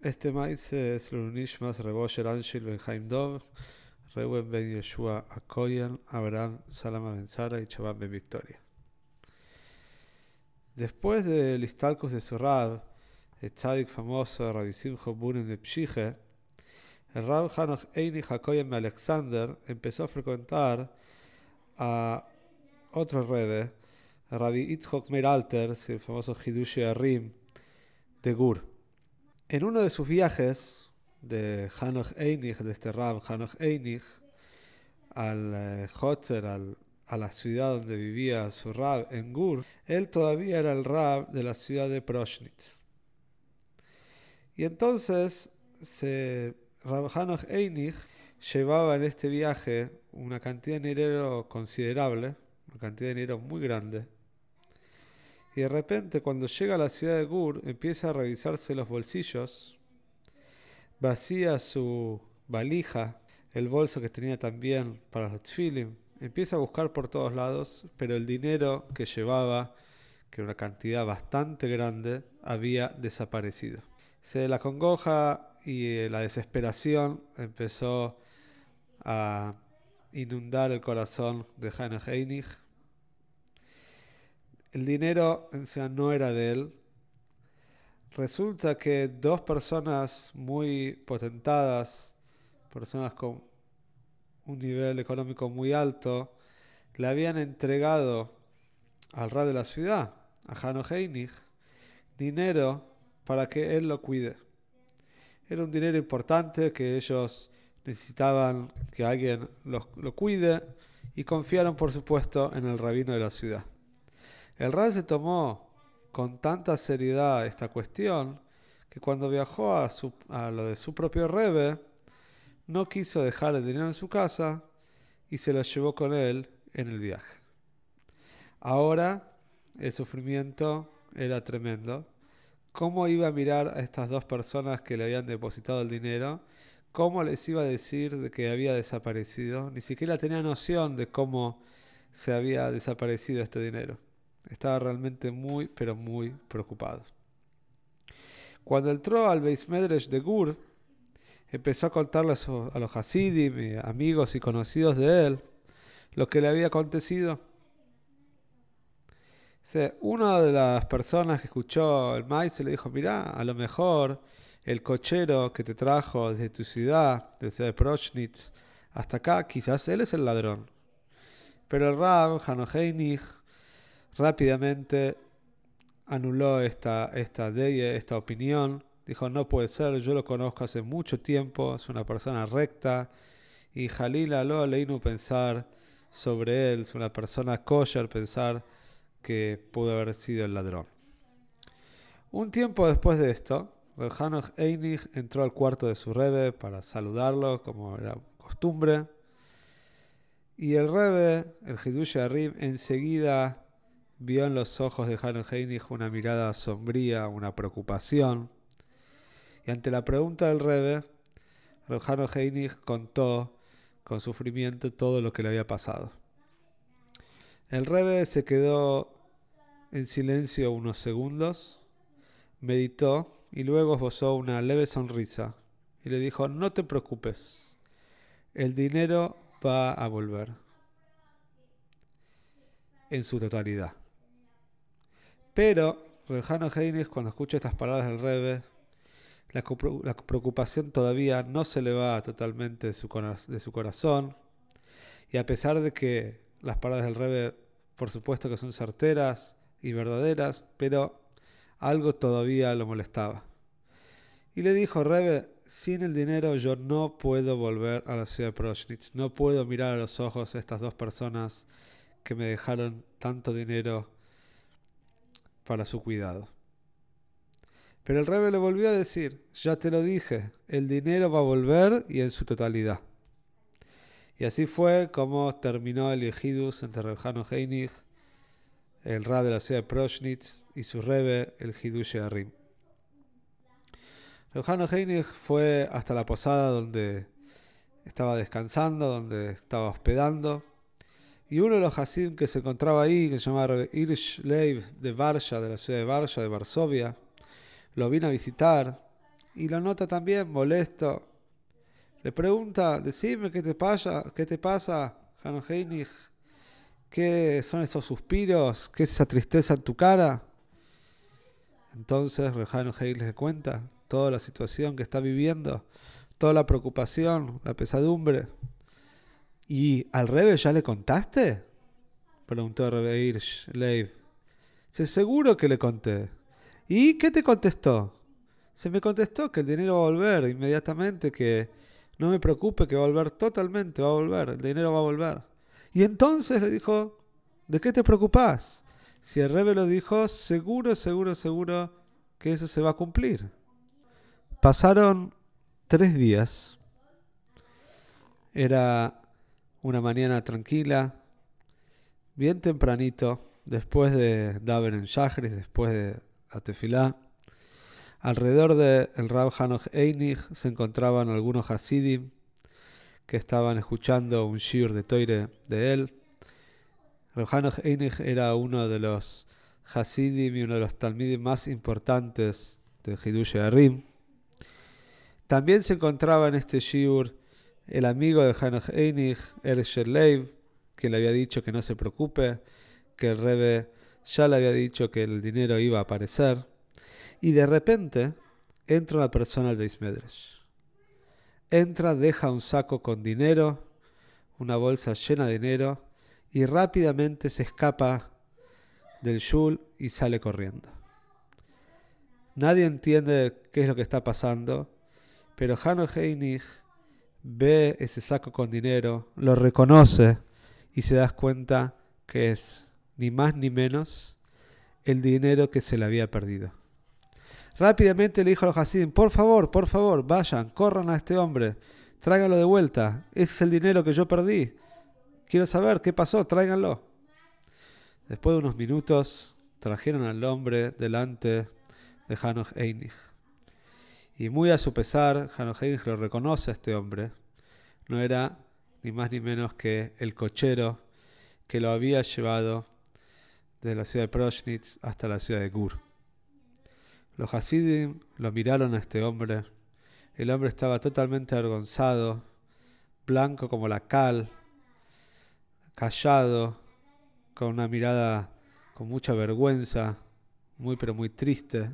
Este maíz es Lunishmas Rebosher Anshil Ben Dov, Reuben Ben Yeshua Akoyan, Abraham Salama Ben Sara y Chabán Ben Victoria. Después del Istalcus de su Rab, el tzadik famoso Rabbi Simcho Bunim de Pshige, el Rab Hanoch Eini Hakoyan Ben Alexander empezó a frecuentar a otro Rebe, Rabbi Itzhok Meir Alter, el famoso Hidushi Arim de Gur. En uno de sus viajes de Hanoch Einig, de este Rab Hanoch Einig, al eh, Hotzer, a la ciudad donde vivía su Rab en Gur, él todavía era el Rab de la ciudad de Proshnitz. Y entonces se, Rab Hanoch Einig llevaba en este viaje una cantidad de dinero considerable, una cantidad de dinero muy grande y de repente cuando llega a la ciudad de Gur empieza a revisarse los bolsillos, vacía su valija, el bolso que tenía también para los tfilim, empieza a buscar por todos lados, pero el dinero que llevaba, que era una cantidad bastante grande, había desaparecido. Se la congoja y la desesperación empezó a inundar el corazón de Hannah Heinig el dinero en no era de él. Resulta que dos personas muy potentadas, personas con un nivel económico muy alto, le habían entregado al rey de la ciudad, a Hano Heinig, dinero para que él lo cuide. Era un dinero importante que ellos necesitaban que alguien lo, lo cuide y confiaron, por supuesto, en el rabino de la ciudad. El Rab se tomó con tanta seriedad esta cuestión que cuando viajó a, a lo de su propio Rebe, no quiso dejar el dinero en su casa y se lo llevó con él en el viaje. Ahora el sufrimiento era tremendo. ¿Cómo iba a mirar a estas dos personas que le habían depositado el dinero? ¿Cómo les iba a decir de que había desaparecido? Ni siquiera tenía noción de cómo se había desaparecido este dinero. Estaba realmente muy, pero muy preocupado. Cuando entró al Beis Medrash de Gur, empezó a contarle a los Hasidim, amigos y conocidos de él, lo que le había acontecido. una de las personas que escuchó el maíz le dijo, mira, a lo mejor el cochero que te trajo desde tu ciudad, desde Prochnitz, hasta acá, quizás él es el ladrón. Pero el Rab, Hanoheinig, rápidamente anuló esta, esta esta opinión. Dijo, no puede ser, yo lo conozco hace mucho tiempo, es una persona recta. Y Jalila lo leínu pensar sobre él, es una persona kosher, pensar que pudo haber sido el ladrón. Un tiempo después de esto, Hanoch Einig entró al cuarto de su rebe para saludarlo, como era costumbre. Y el rebe, el Hidush Arib, enseguida vio en los ojos de Hanno Heinig una mirada sombría, una preocupación. Y ante la pregunta del Rebe, Hanno Heinig contó con sufrimiento todo lo que le había pasado. El Rebe se quedó en silencio unos segundos, meditó y luego esbozó una leve sonrisa y le dijo, no te preocupes, el dinero va a volver en su totalidad. Pero Rejano Heines, cuando escucha estas palabras del Rebe, la, preocupación todavía no se le va totalmente de su, corazón. Y a pesar de que las palabras del Rebe, por supuesto que son certeras y verdaderas, pero algo todavía lo molestaba. Y le dijo, Rebe, sin el dinero yo no puedo volver a la ciudad de Proschnitz, no puedo mirar a los ojos a estas dos personas que me dejaron tanto dinero para su cuidado. Pero el rebe le volvió a decir, ya te lo dije, el dinero va a volver y en su totalidad. Y así fue como terminó el Ejidus entre Rejano Heinig, el Rab de la ciudad de Proschnitz, y su rebe, el Hidush Arim. Rejano Heinig fue hasta la posada donde estaba descansando, donde estaba hospedando, y uno de los Hasidim que se encontraba ahí, que se llamaba Irish Leiv de Varsha, de la ciudad de Varsha, de Varsovia, lo vino a visitar y lo nota también molesto. Le pregunta, decime qué te pasa, qué te pasa, Heinich, qué son esos suspiros, qué es esa tristeza en tu cara. Entonces Heinich le cuenta toda la situación que está viviendo, toda la preocupación, la pesadumbre. ¿Y al Rebe ya le contaste? Preguntó Rebe Hirsch, Leib. ¿Se seguro que le conté? ¿Y qué te contestó? Se me contestó que el dinero va a volver inmediatamente, que no me preocupe, que va a volver totalmente, va a volver, el dinero va a volver. Y entonces le dijo, ¿de qué te preocupas? Si el rebe lo dijo, seguro, seguro, seguro que eso se va a cumplir. Pasaron tres días. Era una mañana tranquila, bien tempranito, después de Daven en Shachris, después de Atefilá. Alrededor del el Rab Hanoch Einig se encontraban algunos Hasidim que estaban escuchando un shir de Toire de él. Rab Hanoch Einig era uno de los Hasidim y uno de los Talmidim más importantes de Hidush. También se encontraba en este shiur el amigo de Hanoch Einig, El Sherleiv, que le había dicho que no se preocupe, que el Rebe ya le había dicho que el dinero iba a aparecer. Y de repente entra una persona al Beis Entra, deja un saco con dinero, una bolsa llena de dinero, y rápidamente se escapa del shul y sale corriendo. Nadie entiende qué es lo que está pasando, pero Hano Heinig ve ese saco con dinero, lo reconoce y se da cuenta que es ni más ni menos el dinero que se le había perdido. Rápidamente le dijo a los Hasidim, por favor, por favor, vayan, corran a este hombre, tráiganlo de vuelta. Ese es el dinero que yo perdí. Quiero saber qué pasó, tráiganlo. Después de unos minutos, trajeron al hombre delante de Hanoch Einig. Y muy a su pesar, Hanoch Einig lo reconoce a este hombre. No era ni más ni menos que el cochero que lo había llevado de la ciudad de Proschnitz hasta la ciudad de Gur. Los Hasidim lo miraron a este hombre. El hombre estaba totalmente avergonzado, blanco como la cal, callado, con una mirada con mucha vergüenza, muy pero muy triste.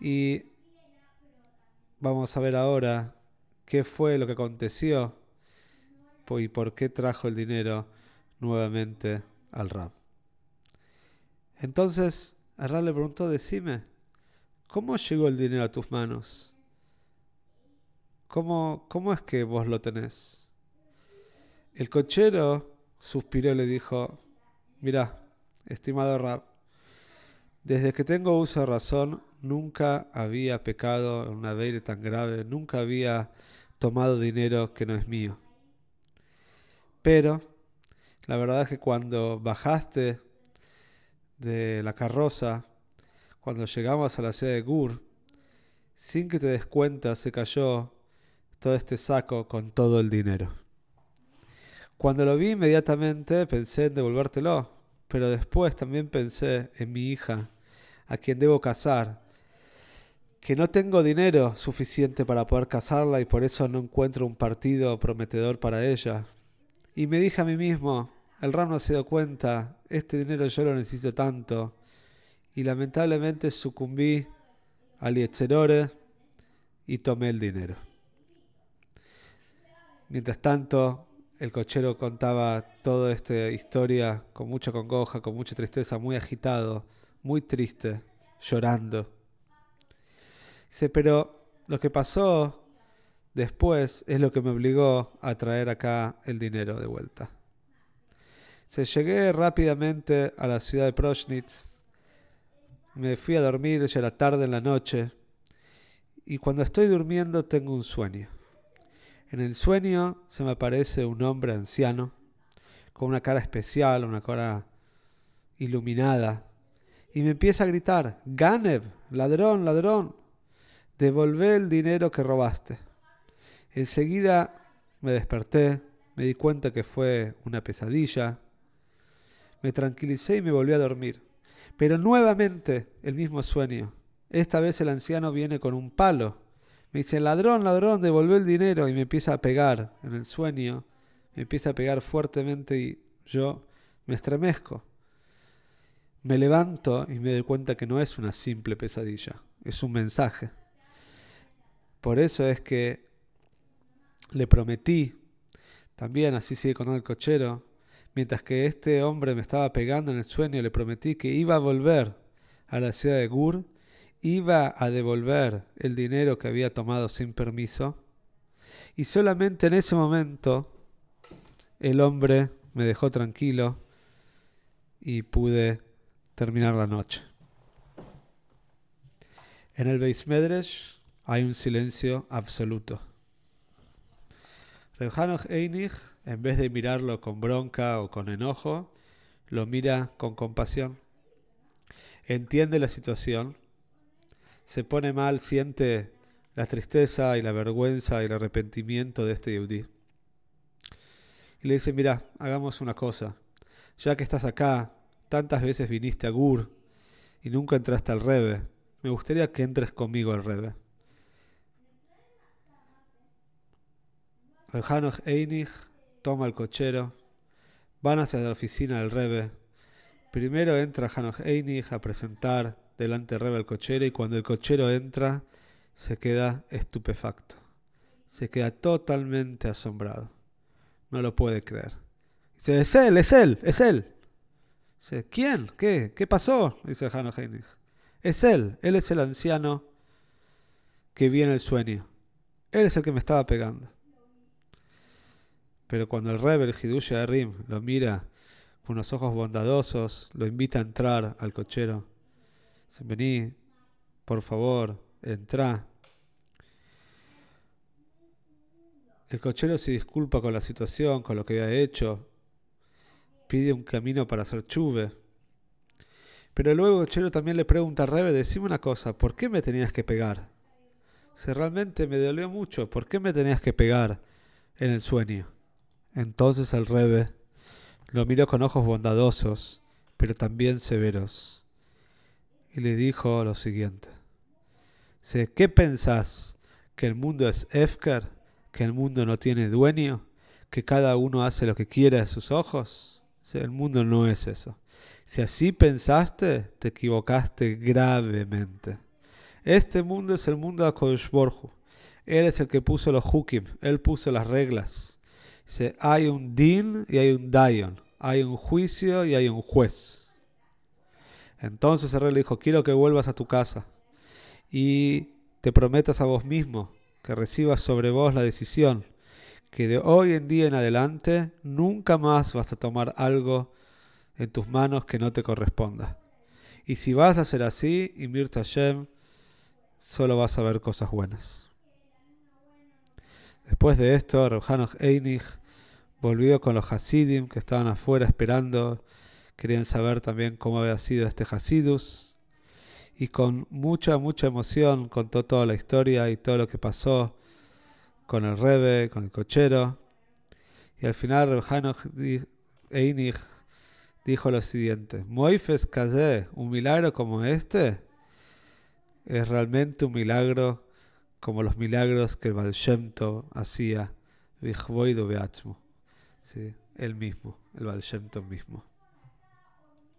Y vamos a ver ahora qué fue lo que aconteció y por qué trajo el dinero nuevamente al Rab. Entonces Arra le preguntó, decime, ¿cómo llegó el dinero a tus manos? ¿Cómo, cómo es que vos lo tenés? El cochero suspiró y le dijo, mira, estimado Rab, desde que tengo uso de razón, nunca había pecado en una ley tan grave, nunca había tomado dinero que no es mío. Pero la verdad es que cuando bajaste de la carroza, cuando llegamos a la ciudad de Gur, sin que te des cuenta se cayó todo este saco con todo el dinero. Cuando lo vi inmediatamente pensé en devolvértelo, pero después también pensé en mi hija, a quien debo casar, que no tengo dinero suficiente para poder casarla y por eso no encuentro un partido prometedor para ella. Y me dije a mí mismo, el Ram no se dio cuenta, este dinero yo lo necesito tanto. Y lamentablemente sucumbí al Yetzerore y tomé el dinero. Mientras tanto, el cochero contaba toda esta historia con mucha congoja, con mucha tristeza, muy agitado, muy triste, llorando. Dice, pero lo que pasó después es lo que me obligó a traer acá el dinero de vuelta. Se llegué rápidamente a la ciudad de Proschnitz. Me fui a dormir, ya era tarde en la noche. Y cuando estoy durmiendo tengo un sueño. En el sueño se me aparece un hombre anciano, con una cara especial, una cara iluminada, y me empieza a gritar, Ganev, ladrón, ladrón, devolvé el dinero que robaste. Enseguida me desperté, me di cuenta que fue una pesadilla, me tranquilicé y me volví a dormir. Pero nuevamente el mismo sueño. Esta vez el anciano viene con un palo. Me dice, ladrón, ladrón, devolvé el dinero y me empieza a pegar en el sueño. Me empieza a pegar fuertemente y yo me estremezco. Me levanto y me doy cuenta que no es una simple pesadilla, es un mensaje. Por eso es que le prometí, también así sigue con el cochero, mientras que este hombre me estaba pegando en el sueño, le prometí que iba a volver a la ciudad de Gur, iba a devolver el dinero que había tomado sin permiso, y solamente en ese momento el hombre me dejó tranquilo y pude terminar la noche. En el Beis Medresh hay un silencio absoluto. Rehanoch Einig, en vez de mirarlo con bronca o con enojo, lo mira con compasión. Entiende la situación, se pone mal, siente la tristeza y la vergüenza y el arrepentimiento de este Yehudi. Y le dice, mira, hagamos una cosa. Ya que estás acá, Tantas veces viniste a Gur y nunca entraste al Rebe. Me gustaría que entres conmigo al Rebe. Hanoch Einig toma el cochero, van hacia la oficina del Rebe. Primero entra Hanoch Einig a presentar delante del Rebe el cochero y cuando el cochero entra se queda estupefacto. Se queda totalmente asombrado. No lo puede creer. Dice, es él, es él, es él. Dice, ¿quién? ¿Qué? ¿Qué pasó? Dice Hanno Heinig. Es él, él es el anciano que vi en el sueño. Él es el que me estaba pegando. Pero cuando el rebel Hidush Rim lo mira con unos ojos bondadosos, lo invita a entrar al cochero. Dice, vení, por favor, entra. El cochero se disculpa con la situación, con lo que había hecho, pide un camino para hacer chuve. Pero luego Chelo también le pregunta a Rebe, decime una cosa, ¿por qué me tenías que pegar? Si realmente me dolió mucho, ¿por qué me tenías que pegar en el sueño? Entonces el Rebe lo miró con ojos bondadosos, pero también severos, y le dijo lo siguiente. ¿Qué pensás? ¿Que el mundo es Efker? ¿Que el mundo no tiene dueño? ¿Que cada uno hace lo que quiere a sus ojos? El mundo no es eso. Si así pensaste, te equivocaste gravemente. Este mundo es el mundo de Akodesh Él es el que puso los hukim, él puso las reglas. Dice, hay un din y hay un dayon. Hay un juicio y hay un juez. Entonces el rey le dijo, quiero que vuelvas a tu casa y te prometas a vos mismo que recibas sobre vos la decisión que de hoy en día en adelante nunca más vas a tomar algo en tus manos que no te corresponda. Y si vas a hacer así, y Mirta Hashem, solo vas a ver cosas buenas. Después de esto, Rohanoch Einig volvió con los Hasidim que estaban afuera esperando, querían saber también cómo había sido este Hasidus, y con mucha, mucha emoción contó toda la historia y todo lo que pasó con el Rebe, con el cochero. Y al final Reb Einig dijo lo siguiente: Moifes Kazé, un milagro como este, es realmente un milagro como los milagros que el Baal hacía, Vichvoido. ¿sí? Él mismo, el Baal mismo.